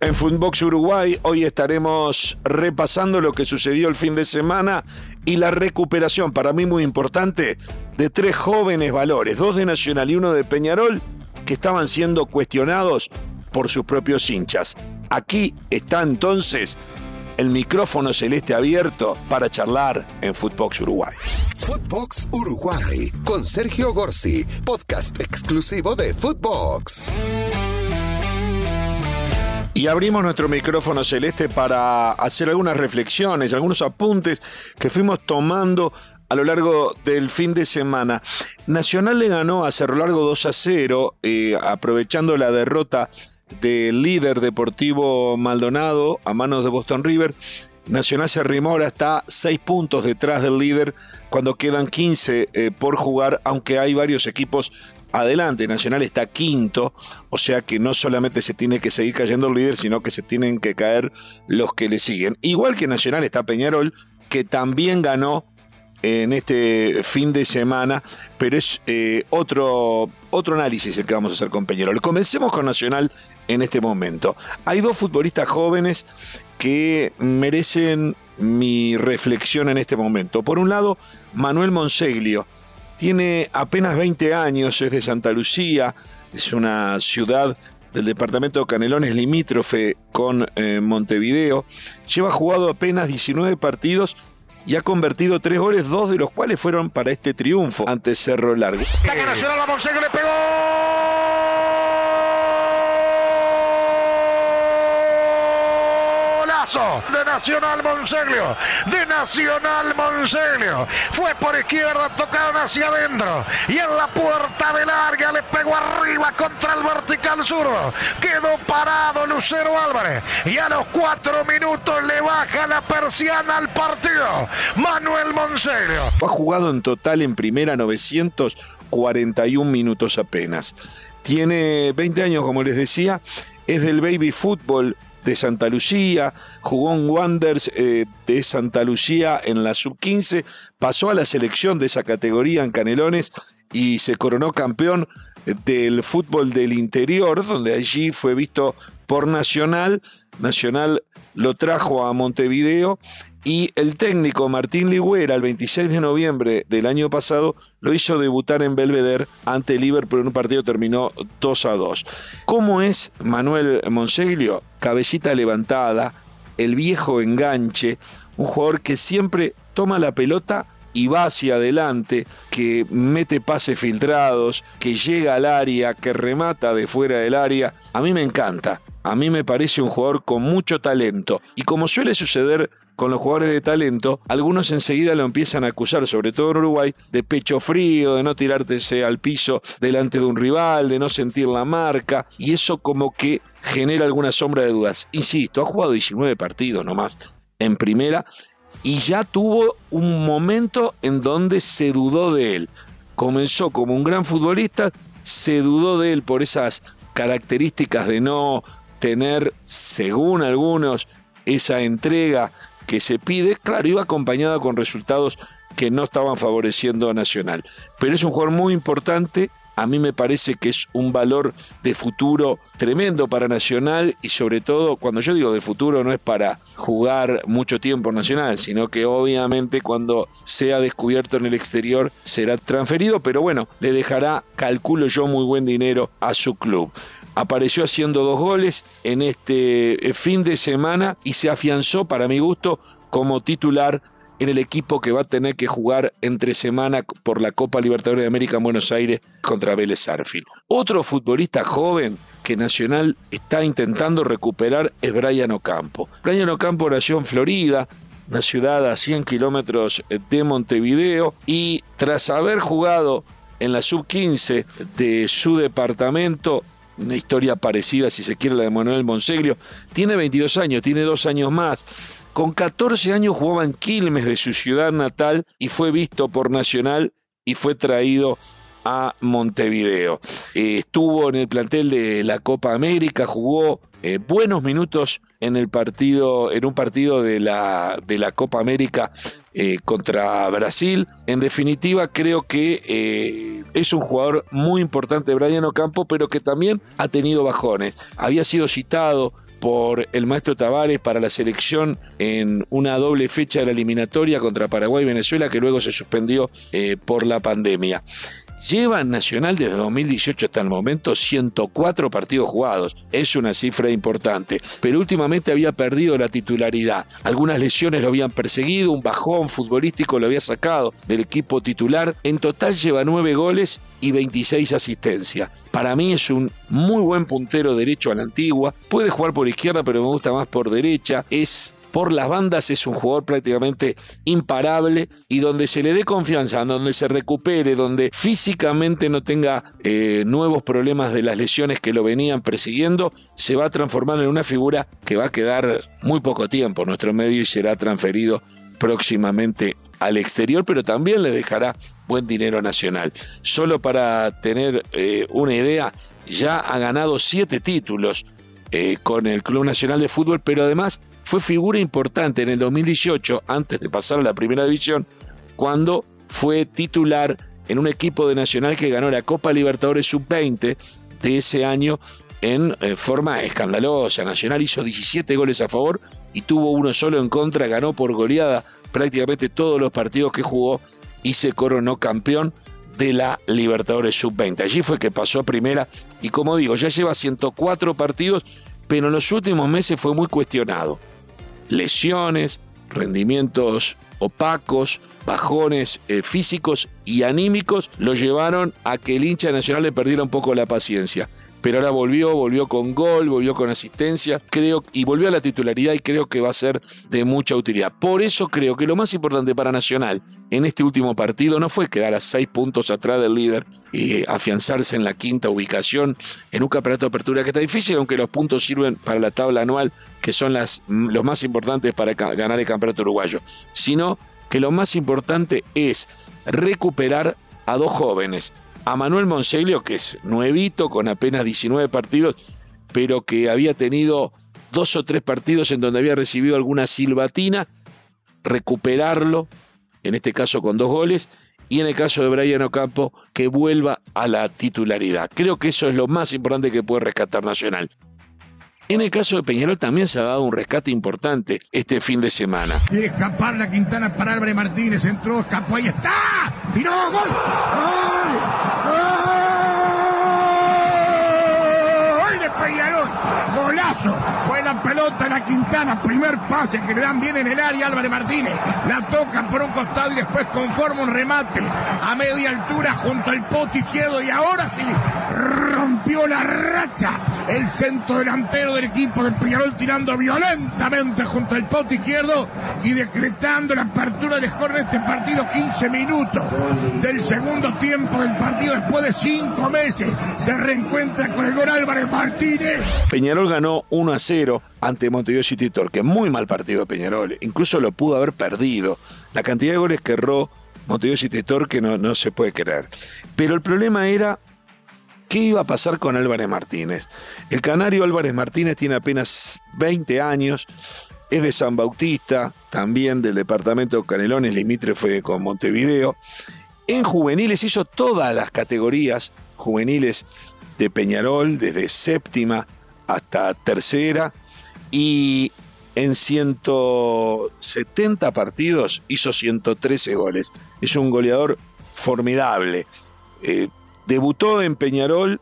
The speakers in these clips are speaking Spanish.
En Footbox Uruguay hoy estaremos repasando lo que sucedió el fin de semana y la recuperación, para mí muy importante, de tres jóvenes valores, dos de Nacional y uno de Peñarol, que estaban siendo cuestionados por sus propios hinchas. Aquí está entonces el micrófono celeste abierto para charlar en Footbox Uruguay. Footbox Uruguay con Sergio Gorsi, podcast exclusivo de Footbox. Y abrimos nuestro micrófono celeste para hacer algunas reflexiones, algunos apuntes que fuimos tomando a lo largo del fin de semana. Nacional le ganó a Cerro Largo 2 a 0, eh, aprovechando la derrota del líder deportivo Maldonado a manos de Boston River. Nacional se arrimó, ahora está 6 puntos detrás del líder cuando quedan 15 eh, por jugar, aunque hay varios equipos adelante. Nacional está quinto, o sea que no solamente se tiene que seguir cayendo el líder, sino que se tienen que caer los que le siguen. Igual que Nacional está Peñarol, que también ganó en este fin de semana, pero es eh, otro, otro análisis el que vamos a hacer con Peñarol. Comencemos con Nacional en este momento. Hay dos futbolistas jóvenes que merecen mi reflexión en este momento. Por un lado, Manuel Monseglio, tiene apenas 20 años, es de Santa Lucía, es una ciudad del departamento de Canelones limítrofe con eh, Montevideo. Lleva jugado apenas 19 partidos y ha convertido tres goles, dos de los cuales fueron para este triunfo ante Cerro Largo. Nacional, le pegó. De Nacional Monseglio, de Nacional Monseglio. Fue por izquierda, tocaron hacia adentro y en la puerta del área le pegó arriba contra el vertical zurdo. Quedó parado Lucero Álvarez y a los cuatro minutos le baja la persiana al partido. Manuel Monseglio. Ha jugado en total en primera 941 minutos apenas. Tiene 20 años, como les decía, es del baby fútbol de Santa Lucía, jugó en Wanders eh, de Santa Lucía en la sub-15, pasó a la selección de esa categoría en Canelones y se coronó campeón del fútbol del interior, donde allí fue visto por Nacional. Nacional lo trajo a Montevideo y el técnico Martín Ligüera, el 26 de noviembre del año pasado, lo hizo debutar en Belvedere ante Liverpool en un partido terminó 2 a 2. ¿Cómo es Manuel Monseglio? Cabecita levantada, el viejo enganche, un jugador que siempre toma la pelota y va hacia adelante, que mete pases filtrados, que llega al área, que remata de fuera del área. A mí me encanta. A mí me parece un jugador con mucho talento. Y como suele suceder con los jugadores de talento, algunos enseguida lo empiezan a acusar, sobre todo en Uruguay, de pecho frío, de no tirarse al piso delante de un rival, de no sentir la marca, y eso como que genera alguna sombra de dudas. Insisto, ha jugado 19 partidos nomás en primera y ya tuvo un momento en donde se dudó de él. Comenzó como un gran futbolista, se dudó de él por esas características de no tener, según algunos, esa entrega que se pide, claro, iba acompañada con resultados que no estaban favoreciendo a Nacional. Pero es un jugador muy importante, a mí me parece que es un valor de futuro tremendo para Nacional y sobre todo cuando yo digo de futuro no es para jugar mucho tiempo Nacional, sino que obviamente cuando sea descubierto en el exterior será transferido, pero bueno, le dejará, calculo yo, muy buen dinero a su club apareció haciendo dos goles en este eh, fin de semana y se afianzó, para mi gusto, como titular en el equipo que va a tener que jugar entre semana por la Copa Libertadores de América en Buenos Aires contra Vélez Sarfield. Otro futbolista joven que Nacional está intentando recuperar es Brian Ocampo. Brian Ocampo nació en Florida, una ciudad a 100 kilómetros de Montevideo, y tras haber jugado en la sub-15 de su departamento, una historia parecida, si se quiere, la de Manuel Monseglio. Tiene 22 años, tiene dos años más. Con 14 años jugaba en Quilmes de su ciudad natal y fue visto por Nacional y fue traído a Montevideo. Eh, estuvo en el plantel de la Copa América, jugó eh, buenos minutos en el partido, en un partido de la, de la Copa América eh, contra Brasil. En definitiva, creo que es un jugador muy importante, Brian Ocampo, pero que también ha tenido bajones. Había sido citado por el maestro Tavares para la selección en una doble fecha de la eliminatoria contra Paraguay y Venezuela que luego se suspendió eh, por la pandemia. Lleva Nacional desde 2018 hasta el momento 104 partidos jugados. Es una cifra importante. Pero últimamente había perdido la titularidad. Algunas lesiones lo habían perseguido, un bajón futbolístico lo había sacado del equipo titular. En total lleva 9 goles y 26 asistencias. Para mí es un muy buen puntero derecho a la antigua. Puede jugar por izquierda, pero me gusta más por derecha. Es por las bandas es un jugador prácticamente imparable y donde se le dé confianza, donde se recupere, donde físicamente no tenga eh, nuevos problemas de las lesiones que lo venían persiguiendo, se va a transformar en una figura que va a quedar muy poco tiempo en nuestro medio y será transferido próximamente al exterior, pero también le dejará buen dinero nacional. Solo para tener eh, una idea, ya ha ganado siete títulos eh, con el Club Nacional de Fútbol, pero además fue figura importante en el 2018, antes de pasar a la primera división, cuando fue titular en un equipo de Nacional que ganó la Copa Libertadores Sub-20 de ese año en, en, forma escandalosa. Nacional hizo 17 goles a favor y tuvo uno solo en contra, ganó por goleada prácticamente todos los partidos que jugó y se coronó campeón de la Libertadores Sub-20. Allí fue que pasó a primera y como digo, ya lleva 104 partidos, pero en los últimos meses fue muy cuestionado lesiones, rendimientos opacos, bajones eh, físicos y anímicos lo llevaron a que el hincha nacional le perdiera un poco la paciencia pero ahora volvió, volvió con gol, volvió con asistencia, creo, y volvió a la titularidad y creo que va a ser de mucha utilidad. Por eso creo que lo más importante para Nacional en este último partido no fue quedar a seis puntos atrás del líder y afianzarse en la quinta ubicación en un campeonato de apertura que está difícil, aunque los puntos sirven para la tabla anual, que son las, los más importantes para ganar el campeonato uruguayo, sino que lo más importante es recuperar a dos jóvenes, a Manuel Monseglio, que es nuevito, con apenas 19 partidos, pero que había tenido dos o tres partidos en donde había recibido alguna silbatina, recuperarlo, en este caso con dos goles, y en el caso de Brian Ocampo, que vuelva a la titularidad. Creo que eso es lo más importante que puede rescatar Nacional. En el caso de Peñarol también se ha dado un rescate importante este fin de semana. Quiere escapar la Quintana para Álvarez Martínez, entró, escapó, ahí está, tiró, gol, gol, gol. De Peñarol, golazo, fue la pelota la Quintana, primer pase que le dan bien en el área Álvarez Martínez, la toca por un costado y después conforma un remate a media altura junto al pote izquierdo. Y ahora sí rompió la racha. El centro delantero del equipo del Peñarol tirando violentamente junto al pote izquierdo y decretando la apertura del score de este partido 15 minutos del segundo tiempo del partido. Después de cinco meses se reencuentra con el gol Álvarez Martínez. Peñarol ganó 1 a 0 ante Montevideo City Torque. Muy mal partido de Peñarol. Incluso lo pudo haber perdido. La cantidad de goles que erró Montevideo City Torque no, no se puede creer. Pero el problema era ¿Qué iba a pasar con Álvarez Martínez? El canario Álvarez Martínez tiene apenas 20 años, es de San Bautista, también del departamento de Canelones, limítrofe con Montevideo. En juveniles hizo todas las categorías juveniles de Peñarol, desde séptima hasta tercera, y en 170 partidos hizo 113 goles. Es un goleador formidable. Eh, Debutó en Peñarol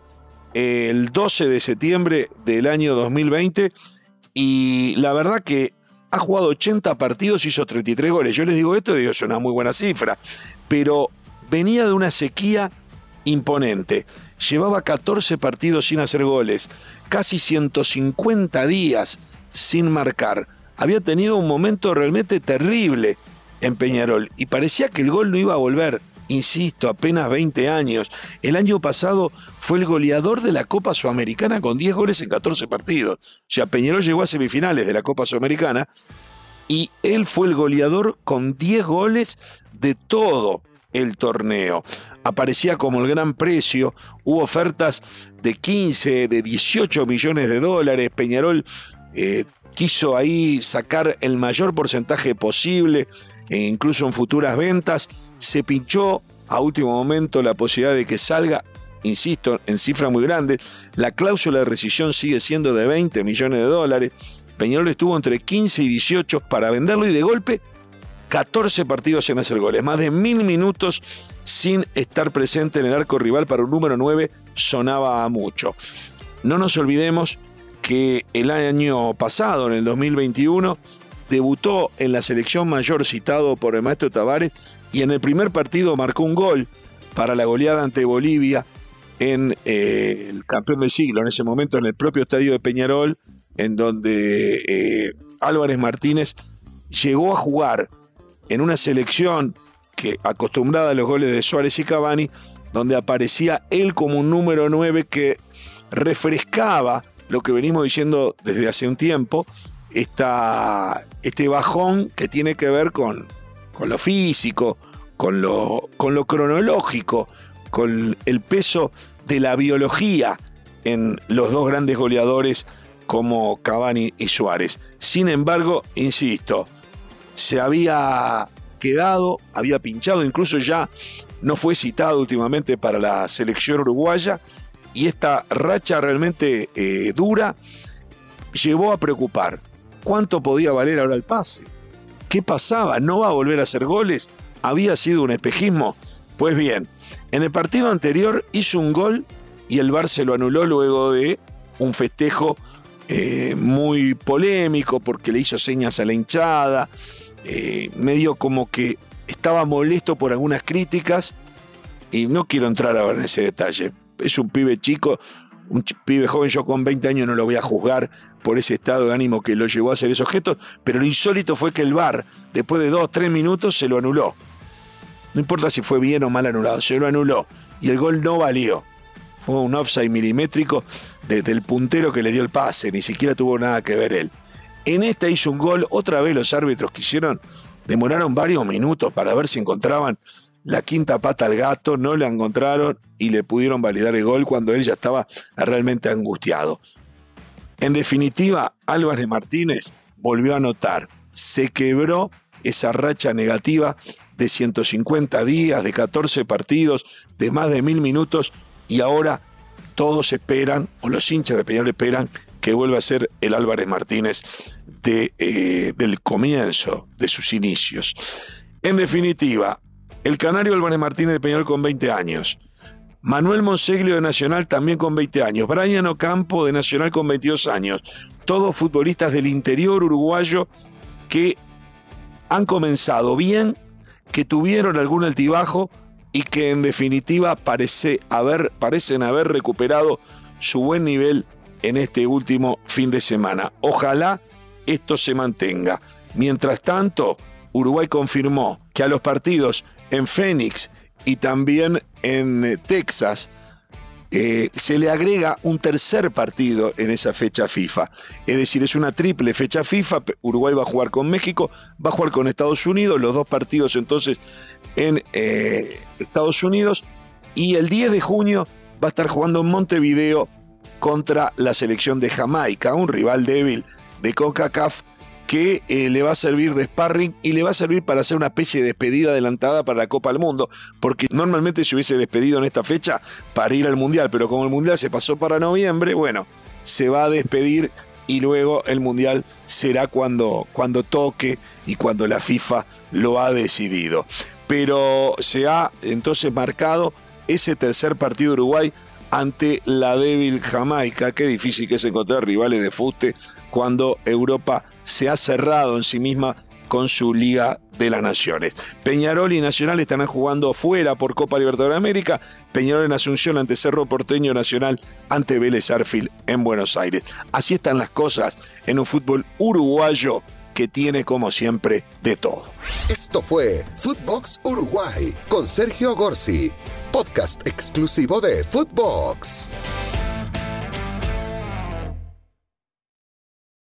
el 12 de septiembre del año 2020 y la verdad que ha jugado 80 partidos, y hizo 33 goles. Yo les digo esto, digo, es una muy buena cifra, pero venía de una sequía imponente. Llevaba 14 partidos sin hacer goles, casi 150 días sin marcar. Había tenido un momento realmente terrible en Peñarol y parecía que el gol no iba a volver insisto, apenas 20 años. El año pasado fue el goleador de la Copa Sudamericana con 10 goles en 14 partidos. O sea, Peñarol llegó a semifinales de la Copa Sudamericana y él fue el goleador con 10 goles de todo el torneo. Aparecía como el gran precio, hubo ofertas de 15, de 18 millones de dólares, Peñarol eh, quiso ahí sacar el mayor porcentaje posible, e incluso en futuras ventas, se pinchó a último momento la posibilidad de que salga insisto, en cifras muy grandes. La cláusula de rescisión sigue siendo de 20 millones de dólares. Peñarol estuvo entre 15 y 18 para venderlo y de golpe 14 partidos sin hacer goles, más de mil minutos sin estar presente en el arco rival para un número 9 sonaba a mucho. No nos olvidemos que el año pasado, en el 2021, debutó en la selección mayor citado por el maestro Tavares y en el primer partido marcó un gol para la goleada ante Bolivia en eh, el campeón del siglo, en ese momento en el propio estadio de Peñarol, en donde eh, Álvarez Martínez llegó a jugar en una selección que acostumbrada a los goles de Suárez y Cavani, donde aparecía él como un número 9 que refrescaba lo que venimos diciendo desde hace un tiempo, esta, este bajón que tiene que ver con, con lo físico, con lo, con lo cronológico, con el peso de la biología en los dos grandes goleadores como Cavani y Suárez. Sin embargo, insisto, se había quedado, había pinchado, incluso ya no fue citado últimamente para la selección uruguaya y esta racha realmente eh, dura llevó a preocupar. ¿Cuánto podía valer ahora el pase? ¿Qué pasaba? ¿No va a volver a hacer goles? ¿Había sido un espejismo? Pues bien, en el partido anterior hizo un gol y el Bar se lo anuló luego de un festejo eh, muy polémico porque le hizo señas a la hinchada, eh, medio como que estaba molesto por algunas críticas y no quiero entrar ahora en ese detalle. Es un pibe chico, un pibe joven, yo con 20 años no lo voy a juzgar por ese estado de ánimo que lo llevó a hacer esos gestos, pero lo insólito fue que el VAR, después de dos, tres minutos, se lo anuló. No importa si fue bien o mal anulado, se lo anuló y el gol no valió. Fue un offside milimétrico desde el puntero que le dio el pase, ni siquiera tuvo nada que ver él. En esta hizo un gol, otra vez los árbitros quisieron, demoraron varios minutos para ver si encontraban la quinta pata al gato, no la encontraron y le pudieron validar el gol cuando él ya estaba realmente angustiado. En definitiva, Álvarez Martínez volvió a anotar, se quebró esa racha negativa de 150 días, de 14 partidos, de más de mil minutos y ahora todos esperan, o los hinchas de Peñarol esperan, que vuelva a ser el Álvarez Martínez eh, del comienzo, de sus inicios. En definitiva, el canario Álvarez Martínez de Peñarol con 20 años. Manuel Monseglio de Nacional también con 20 años. Brian Ocampo de Nacional con 22 años. Todos futbolistas del interior uruguayo que han comenzado bien, que tuvieron algún altibajo y que en definitiva parece haber, parecen haber recuperado su buen nivel en este último fin de semana. Ojalá esto se mantenga. Mientras tanto, Uruguay confirmó que a los partidos en Phoenix y también en eh, Texas eh, se le agrega un tercer partido en esa fecha FIFA. Es decir, es una triple fecha FIFA. Uruguay va a jugar con México, va a jugar con Estados Unidos, los dos partidos entonces en eh, Estados Unidos. Y el 10 de junio va a estar jugando en Montevideo contra la selección de Jamaica, un rival débil de CONCACAF que eh, le va a servir de sparring y le va a servir para hacer una especie de despedida adelantada para la Copa del Mundo, porque normalmente se hubiese despedido en esta fecha para ir al Mundial, pero como el Mundial se pasó para noviembre, bueno, se va a despedir y luego el Mundial será cuando, cuando toque y cuando la FIFA lo ha decidido. Pero se ha entonces marcado ese tercer partido de Uruguay ante la débil Jamaica. Qué difícil que es encontrar rivales de fuste cuando Europa se ha cerrado en sí misma con su Liga de las Naciones. Peñarol y Nacional están jugando fuera por Copa Libertadores de América. Peñarol en Asunción ante Cerro Porteño Nacional ante Vélez Arfil en Buenos Aires. Así están las cosas en un fútbol uruguayo que tiene como siempre de todo. Esto fue Footbox Uruguay con Sergio Gorsi, podcast exclusivo de Footbox.